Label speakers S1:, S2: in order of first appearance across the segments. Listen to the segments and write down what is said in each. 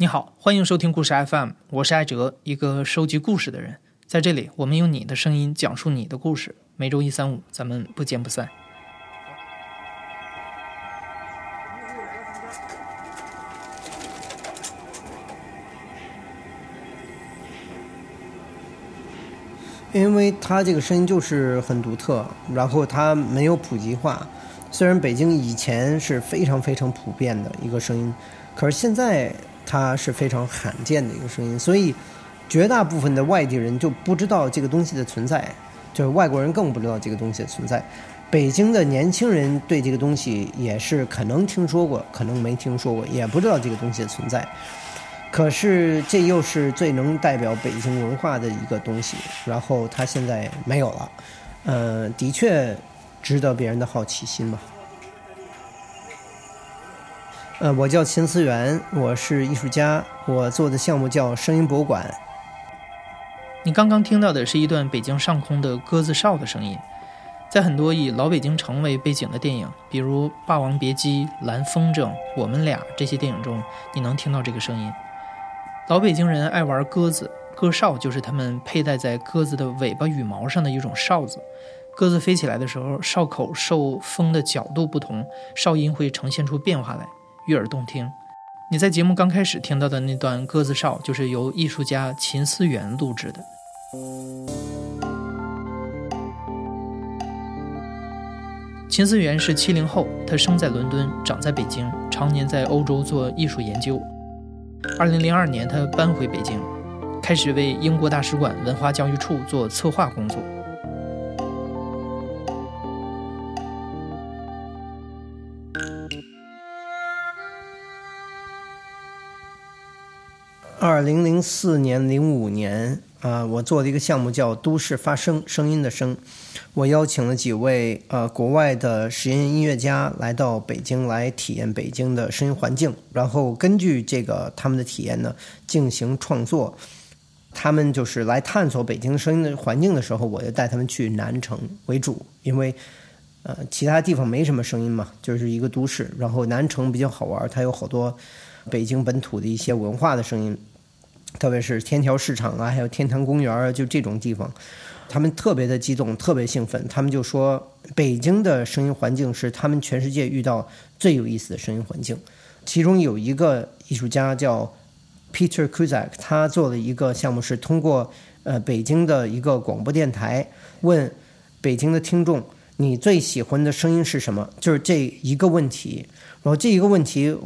S1: 你好，欢迎收听故事 FM，我是艾哲，一个收集故事的人。在这里，我们用你的声音讲述你的故事。每周一、三、五，咱们不见不散。
S2: 因为它这个声音就是很独特，然后它没有普及化。虽然北京以前是非常非常普遍的一个声音，可是现在。它是非常罕见的一个声音，所以绝大部分的外地人就不知道这个东西的存在，就是外国人更不知道这个东西的存在。北京的年轻人对这个东西也是可能听说过，可能没听说过，也不知道这个东西的存在。可是这又是最能代表北京文化的一个东西，然后它现在没有了，呃，的确值得别人的好奇心吧。呃，我叫秦思源，我是艺术家，我做的项目叫声音博物馆。
S1: 你刚刚听到的是一段北京上空的鸽子哨的声音，在很多以老北京城为背景的电影，比如《霸王别姬》《蓝风筝》《我们俩》这些电影中，你能听到这个声音。老北京人爱玩鸽子，鸽哨就是他们佩戴在鸽子的尾巴羽毛上的一种哨子。鸽子飞起来的时候，哨口受风的角度不同，哨音会呈现出变化来。悦耳动听。你在节目刚开始听到的那段鸽子哨，就是由艺术家秦思源录制的。秦思源是七零后，他生在伦敦，长在北京，常年在欧洲做艺术研究。二零零二年，他搬回北京，开始为英国大使馆文化教育处做策划工作。
S2: 二零零四年、零五年啊，我做了一个项目叫“都市发声”，声音的声。我邀请了几位呃国外的实验音乐家来到北京来体验北京的声音环境，然后根据这个他们的体验呢进行创作。他们就是来探索北京声音的环境的时候，我就带他们去南城为主，因为呃其他地方没什么声音嘛，就是一个都市。然后南城比较好玩，它有好多北京本土的一些文化的声音。特别是天桥市场啊，还有天坛公园啊，就这种地方，他们特别的激动，特别兴奋。他们就说，北京的声音环境是他们全世界遇到最有意思的声音环境。其中有一个艺术家叫 Peter Kuzak，他做了一个项目，是通过呃北京的一个广播电台问北京的听众：“你最喜欢的声音是什么？”就是这一个问题。然后这一个问题。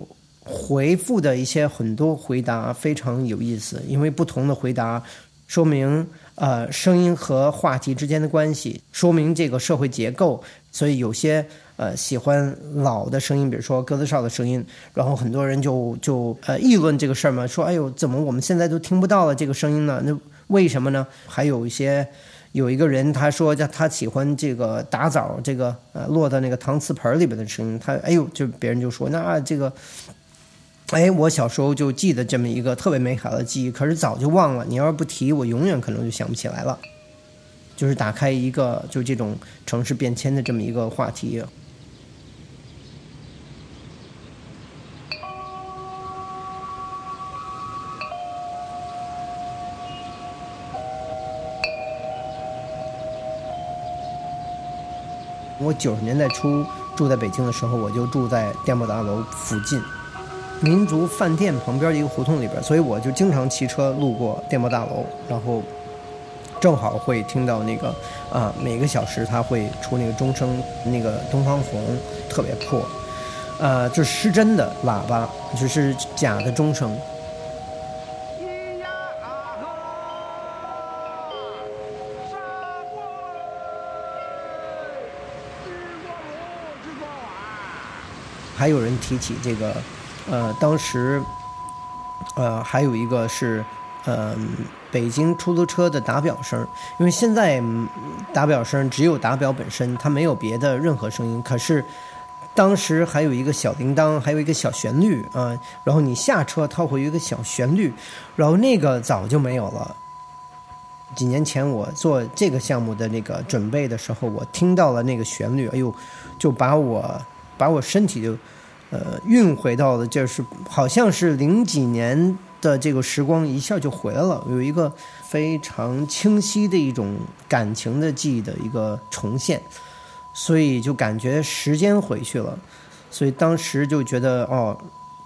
S2: 回复的一些很多回答非常有意思，因为不同的回答说明呃声音和话题之间的关系，说明这个社会结构。所以有些呃喜欢老的声音，比如说鸽子哨的声音，然后很多人就就呃议论这个事儿嘛，说哎呦怎么我们现在都听不到了这个声音呢？那为什么呢？还有一些有一个人他说叫他喜欢这个打枣这个呃落到那个搪瓷盆里边的声音，他哎呦就别人就说那这个。哎，我小时候就记得这么一个特别美好的记忆，可是早就忘了。你要是不提，我永远可能就想不起来了。就是打开一个，就这种城市变迁的这么一个话题。九十年代初住在北京的时候，我就住在电报大楼附近。民族饭店旁边一个胡同里边，所以我就经常骑车路过电报大楼，然后正好会听到那个啊，每个小时它会出那个钟声，那个东方红特别破，呃，就是失真的喇叭，就是假的钟声。还有人提起这个。呃，当时，呃，还有一个是，呃，北京出租车的打表声，因为现在打表声只有打表本身，它没有别的任何声音。可是当时还有一个小铃铛，还有一个小旋律啊，然后你下车它会有一个小旋律，然后那个早就没有了。几年前我做这个项目的那个准备的时候，我听到了那个旋律，哎呦，就把我把我身体就。呃，运回到了就是好像是零几年的这个时光一下就回来了，有一个非常清晰的一种感情的记忆的一个重现，所以就感觉时间回去了，所以当时就觉得哦，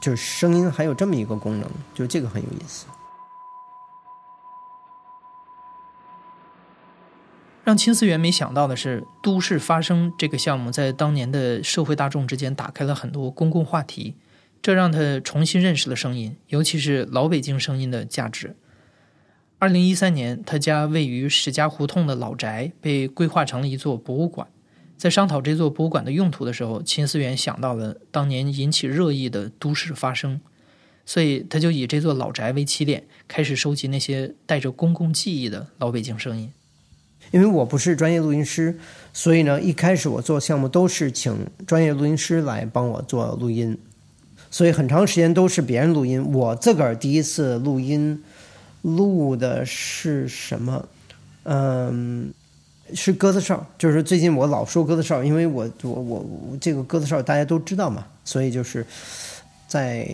S2: 就是声音还有这么一个功能，就这个很有意思。
S1: 让秦思源没想到的是，都市发声这个项目在当年的社会大众之间打开了很多公共话题，这让他重新认识了声音，尤其是老北京声音的价值。二零一三年，他家位于史家胡同的老宅被规划成了一座博物馆。在商讨这座博物馆的用途的时候，秦思源想到了当年引起热议的都市发声，所以他就以这座老宅为起点，开始收集那些带着公共记忆的老北京声音。
S2: 因为我不是专业录音师，所以呢，一开始我做项目都是请专业录音师来帮我做录音，所以很长时间都是别人录音。我自个儿第一次录音录的是什么？嗯，是鸽子哨，就是最近我老说鸽子哨，因为我我我这个鸽子哨大家都知道嘛，所以就是在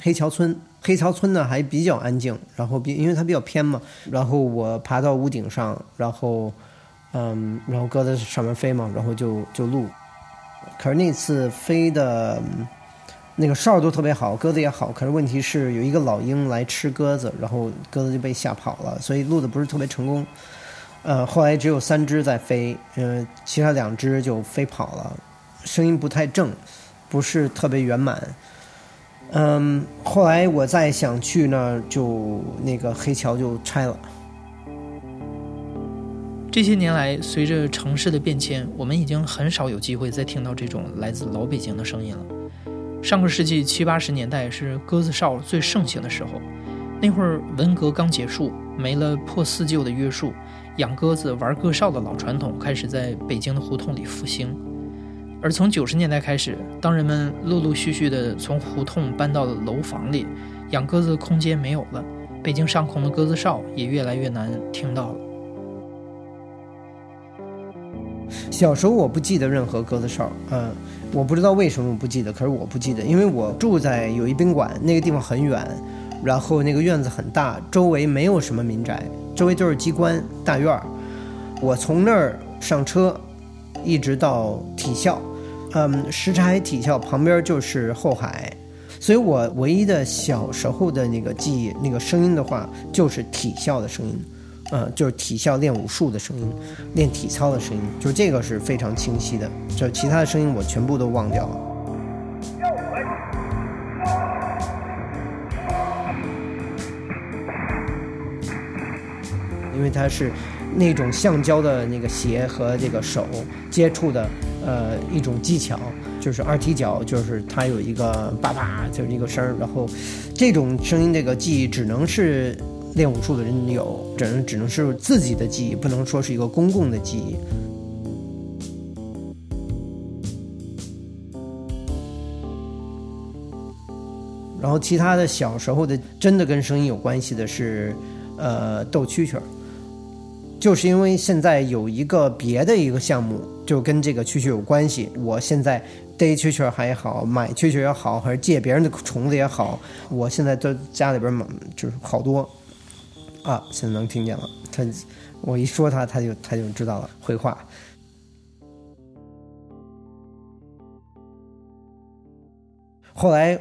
S2: 黑桥村。黑桥村呢还比较安静，然后比因为它比较偏嘛，然后我爬到屋顶上，然后，嗯，然后鸽子上面飞嘛，然后就就录。可是那次飞的那个哨都特别好，鸽子也好，可是问题是有一个老鹰来吃鸽子，然后鸽子就被吓跑了，所以录的不是特别成功。呃，后来只有三只在飞，嗯，其他两只就飞跑了，声音不太正，不是特别圆满。嗯，后来我再想去那儿，就那个黑桥就拆了。
S1: 这些年来，随着城市的变迁，我们已经很少有机会再听到这种来自老北京的声音了。上个世纪七八十年代是鸽子哨最盛行的时候，那会儿文革刚结束，没了破四旧的约束，养鸽子、玩鸽哨的老传统开始在北京的胡同里复兴。而从九十年代开始，当人们陆陆续续地从胡同搬到了楼房里，养鸽子的空间没有了，北京上空的鸽子哨也越来越难听到了。
S2: 小时候我不记得任何鸽子哨，嗯，我不知道为什么不记得，可是我不记得，因为我住在友谊宾馆那个地方很远，然后那个院子很大，周围没有什么民宅，周围都是机关大院儿，我从那儿上车，一直到体校。嗯，什刹海体校旁边就是后海，所以我唯一的小时候的那个记忆，那个声音的话，就是体校的声音，呃，就是体校练武术的声音，练体操的声音，就这个是非常清晰的，就其他的声音我全部都忘掉了。因为它是那种橡胶的那个鞋和这个手接触的。呃，一种技巧就是二踢脚，就是它有一个叭叭，就是一个声儿。然后，这种声音这个记忆只能是练武术的人有，只能只能是自己的记忆，不能说是一个公共的记忆。然后，其他的小时候的真的跟声音有关系的是，呃，斗蛐蛐儿。就是因为现在有一个别的一个项目，就跟这个蛐蛐有关系。我现在逮蛐蛐还好，买蛐蛐也好，还是借别人的虫子也好，我现在在家里边买就是好多啊。现在能听见了，他我一说他，他就他就知道了，回话。后来。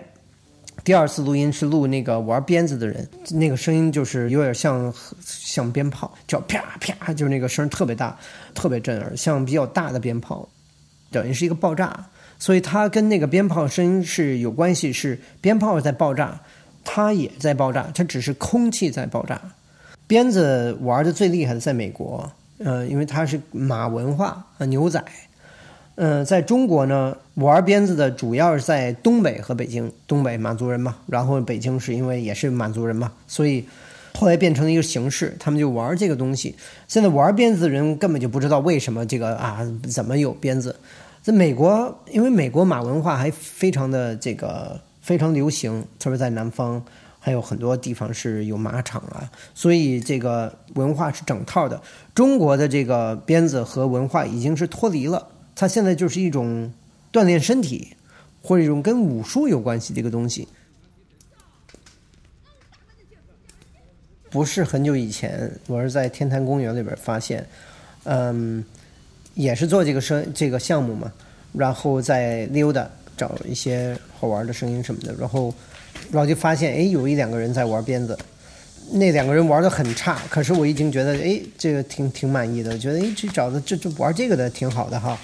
S2: 第二次录音是录那个玩鞭子的人，那个声音就是有点像像鞭炮，叫啪啪，就是那个声特别大，特别震耳，像比较大的鞭炮，等于是一个爆炸。所以它跟那个鞭炮声音是有关系，是鞭炮在爆炸，它也在爆炸，它只是空气在爆炸。鞭子玩的最厉害的在美国，呃，因为它是马文化啊，牛仔。嗯，在中国呢，玩鞭子的主要是在东北和北京。东北满族人嘛，然后北京是因为也是满族人嘛，所以后来变成了一个形式，他们就玩这个东西。现在玩鞭子的人根本就不知道为什么这个啊，怎么有鞭子？在美国，因为美国马文化还非常的这个非常流行，特别在南方还有很多地方是有马场啊，所以这个文化是整套的。中国的这个鞭子和文化已经是脱离了。它现在就是一种锻炼身体，或者一种跟武术有关系的一个东西。不是很久以前，我是在天坛公园里边发现，嗯，也是做这个声这个项目嘛，然后在溜达找一些好玩的声音什么的，然后，然后就发现，哎，有一两个人在玩鞭子，那两个人玩的很差，可是我已经觉得，哎，这个挺挺满意的，觉得，哎，这找的这这玩这个的挺好的哈，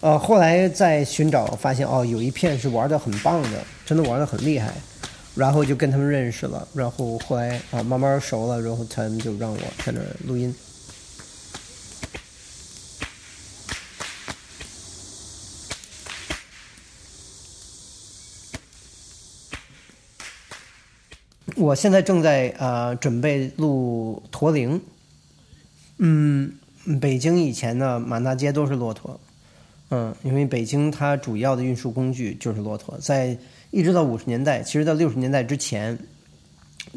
S2: 呃，后来在寻找发现，哦，有一片是玩的很棒的，真的玩的很厉害。然后就跟他们认识了，然后后来啊慢慢熟了，然后他们就让我在那儿录音。我现在正在呃准备录驼铃。嗯，北京以前呢满大街都是骆驼，嗯，因为北京它主要的运输工具就是骆驼，在。一直到五十年代，其实到六十年代之前，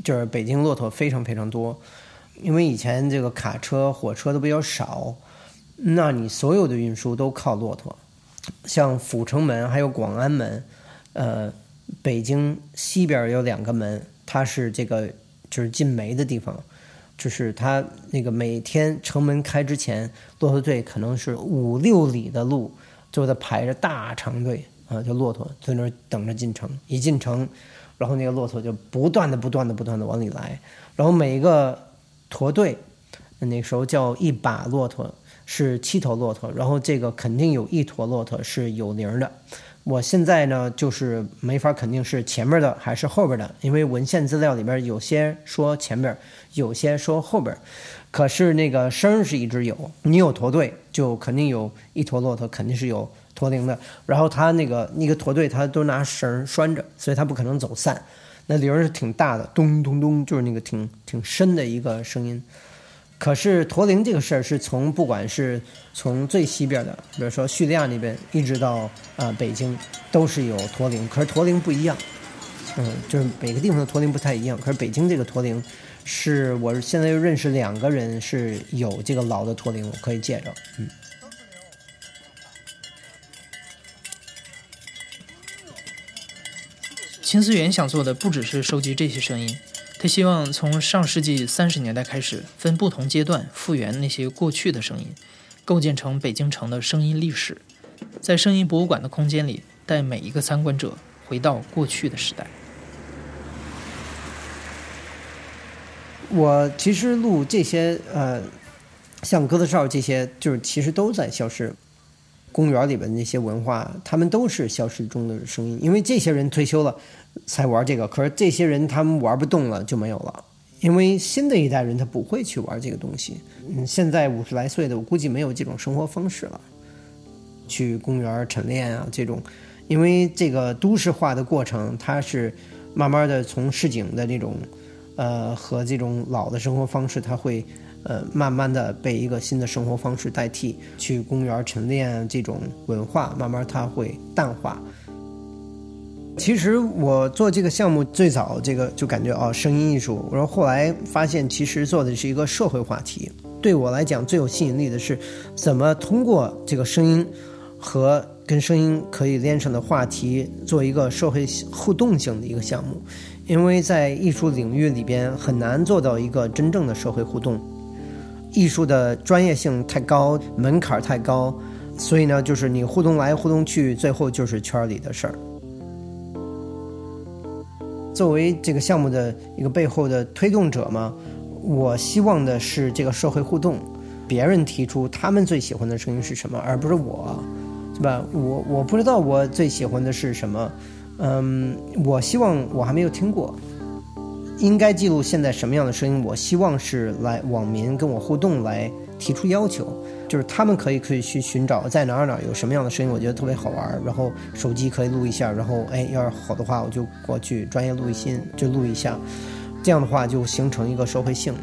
S2: 就是北京骆驼非常非常多，因为以前这个卡车、火车都比较少，那你所有的运输都靠骆驼。像阜成门还有广安门，呃，北京西边有两个门，它是这个就是进煤的地方，就是它那个每天城门开之前，骆驼队可能是五六里的路，就在排着大长队。啊，就骆驼在那儿等着进城，一进城，然后那个骆驼就不断的、不断的、不断的往里来，然后每一个驼队，那时候叫一把骆驼，是七头骆驼，然后这个肯定有一坨骆驼是有铃的。我现在呢，就是没法肯定是前面的还是后边的，因为文献资料里边有些说前边，有些说后边，可是那个声是一直有，你有驼队就肯定有一坨骆驼，肯定是有。驼铃的，然后他那个那个驼队，他都拿绳拴着，所以他不可能走散。那铃是挺大的，咚咚咚，就是那个挺挺深的一个声音。可是驼铃这个事儿是从不管是从最西边的，比如说叙利亚那边，一直到啊北京，都是有驼铃。可是驼铃不一样，嗯，就是每个地方的驼铃不太一样。可是北京这个驼铃，是我现在又认识两个人是有这个老的驼铃，我可以借着，嗯。
S1: 秦思源想做的不只是收集这些声音，他希望从上世纪三十年代开始，分不同阶段复原那些过去的声音，构建成北京城的声音历史，在声音博物馆的空间里，带每一个参观者回到过去的时代。
S2: 我其实录这些，呃，像鸽子哨这些，就是其实都在消失。公园里边那些文化，他们都是消失中的声音，因为这些人退休了。才玩这个，可是这些人他们玩不动了就没有了，因为新的一代人他不会去玩这个东西。嗯，现在五十来岁的，我估计没有这种生活方式了，去公园晨练啊这种，因为这个都市化的过程，它是慢慢的从市井的这种，呃和这种老的生活方式，它会呃慢慢的被一个新的生活方式代替，去公园晨练这种文化，慢慢它会淡化。其实我做这个项目最早，这个就感觉哦，声音艺术。我说后来发现，其实做的是一个社会话题。对我来讲，最有吸引力的是怎么通过这个声音和跟声音可以连上的话题，做一个社会互动性的一个项目。因为在艺术领域里边很难做到一个真正的社会互动，艺术的专业性太高，门槛太高，所以呢，就是你互动来互动去，最后就是圈里的事儿。作为这个项目的一个背后的推动者嘛，我希望的是这个社会互动，别人提出他们最喜欢的声音是什么，而不是我，是吧？我我不知道我最喜欢的是什么，嗯，我希望我还没有听过，应该记录现在什么样的声音，我希望是来网民跟我互动来提出要求。就是他们可以可以去寻找在哪儿哪儿有什么样的声音，我觉得特别好玩。然后手机可以录一下，然后哎，要是好的话，我就过去专业录一心就录一下，这样的话就形成一个社会性。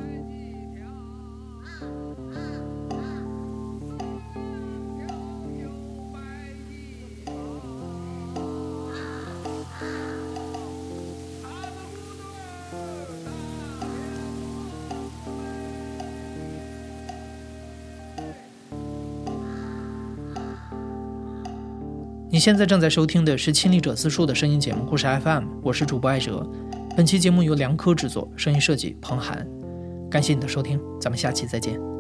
S1: 你现在正在收听的是《亲历者自述》的声音节目《故事 FM》，我是主播艾哲。本期节目由梁科制作，声音设计彭涵。感谢你的收听，咱们下期再见。